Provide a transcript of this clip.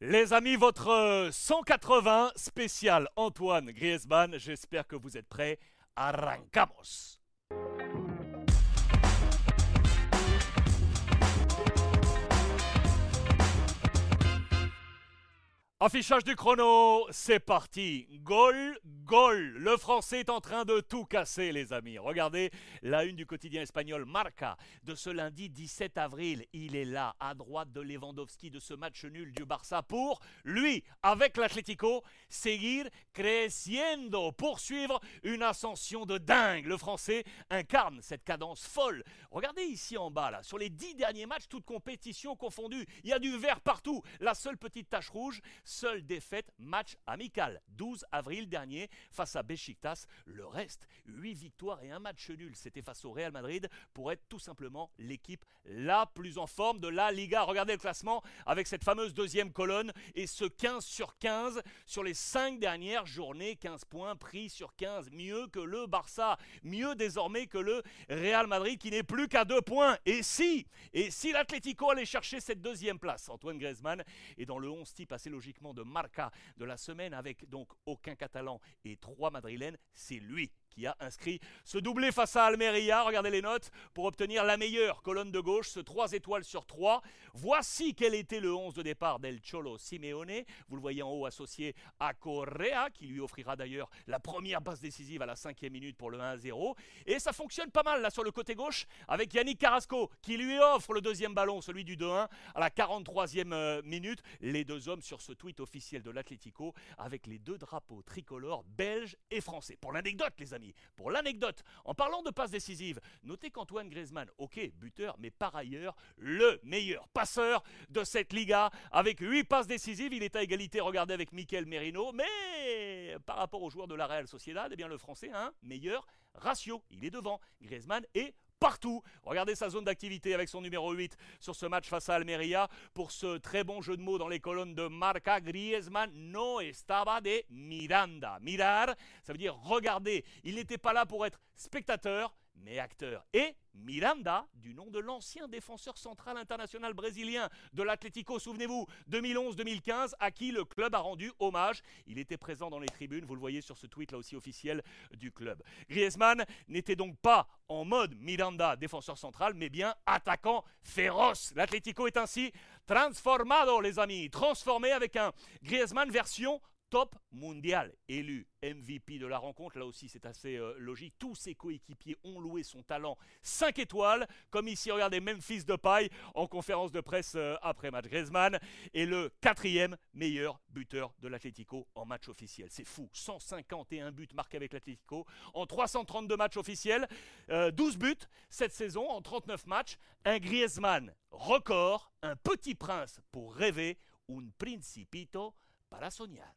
Les amis, votre 180 spécial Antoine Griezmann, j'espère que vous êtes prêts. Arrancamos Affichage du chrono, c'est parti. Goal, goal. Le français est en train de tout casser, les amis. Regardez la une du quotidien espagnol Marca de ce lundi 17 avril. Il est là, à droite de Lewandowski de ce match nul du Barça pour lui, avec l'Atlético, seguir creciendo, poursuivre une ascension de dingue. Le français incarne cette cadence folle. Regardez ici en bas, là, sur les dix derniers matchs, toutes compétitions confondues. Il y a du vert partout. La seule petite tache rouge, Seule défaite, match amical, 12 avril dernier face à Besiktas. Le reste, 8 victoires et un match nul. C'était face au Real Madrid pour être tout simplement l'équipe la plus en forme de la Liga. Regardez le classement avec cette fameuse deuxième colonne et ce 15 sur 15 sur les 5 dernières journées. 15 points pris sur 15. Mieux que le Barça. Mieux désormais que le Real Madrid qui n'est plus qu'à 2 points. Et si, et si l'Atlético allait chercher cette deuxième place, Antoine Griezmann est dans le 11 type assez logique de Marca de la semaine avec donc aucun Catalan et trois Madrilènes, c'est lui qui a inscrit ce doublé face à Almeria. Regardez les notes pour obtenir la meilleure colonne de gauche, ce 3 étoiles sur 3. Voici quel était le 11 de départ d'El Cholo Simeone. Vous le voyez en haut associé à Correa, qui lui offrira d'ailleurs la première passe décisive à la cinquième minute pour le 1-0. Et ça fonctionne pas mal là sur le côté gauche avec Yannick Carrasco qui lui offre le deuxième ballon, celui du 2-1 à la 43e euh, minute. Les deux hommes sur ce tweet officiel de l'Atlético avec les deux drapeaux tricolores belges et français. Pour l'anecdote, les amis, pour l'anecdote, en parlant de passes décisives, notez qu'Antoine Griezmann, ok, buteur, mais par ailleurs, le meilleur passeur de cette Liga. Avec 8 passes décisives, il est à égalité, regardez, avec Mikel Merino. Mais par rapport aux joueurs de la Real Sociedad, eh bien, le français a un meilleur ratio. Il est devant. Griezmann est partout. Regardez sa zone d'activité avec son numéro 8 sur ce match face à Almeria. Pour ce très bon jeu de mots dans les colonnes de Marca, Griezmann no estaba de Miranda. Mirar, ça veut dire regarder. Il n'était pas là pour être spectateur, mais acteur. Et Miranda, du nom de l'ancien défenseur central international brésilien de l'Atlético, souvenez-vous, 2011-2015, à qui le club a rendu hommage. Il était présent dans les tribunes, vous le voyez sur ce tweet là aussi officiel du club. Griezmann n'était donc pas en mode Miranda, défenseur central, mais bien attaquant féroce. L'Atlético est ainsi transformado, les amis, transformé avec un Griezmann version top mondial, élu MVP de la rencontre. Là aussi, c'est assez euh, logique. Tous ses coéquipiers ont loué son talent 5 étoiles, comme ici, regardez, Memphis de paille en conférence de presse euh, après match. Griezmann est le quatrième meilleur buteur de l'Atlético en match officiel. C'est fou, 151 buts marqués avec l'Atlético en 332 matchs officiels, 12 euh, buts cette saison en 39 matchs. Un Griezmann record, un petit prince pour rêver, un principito para soñar.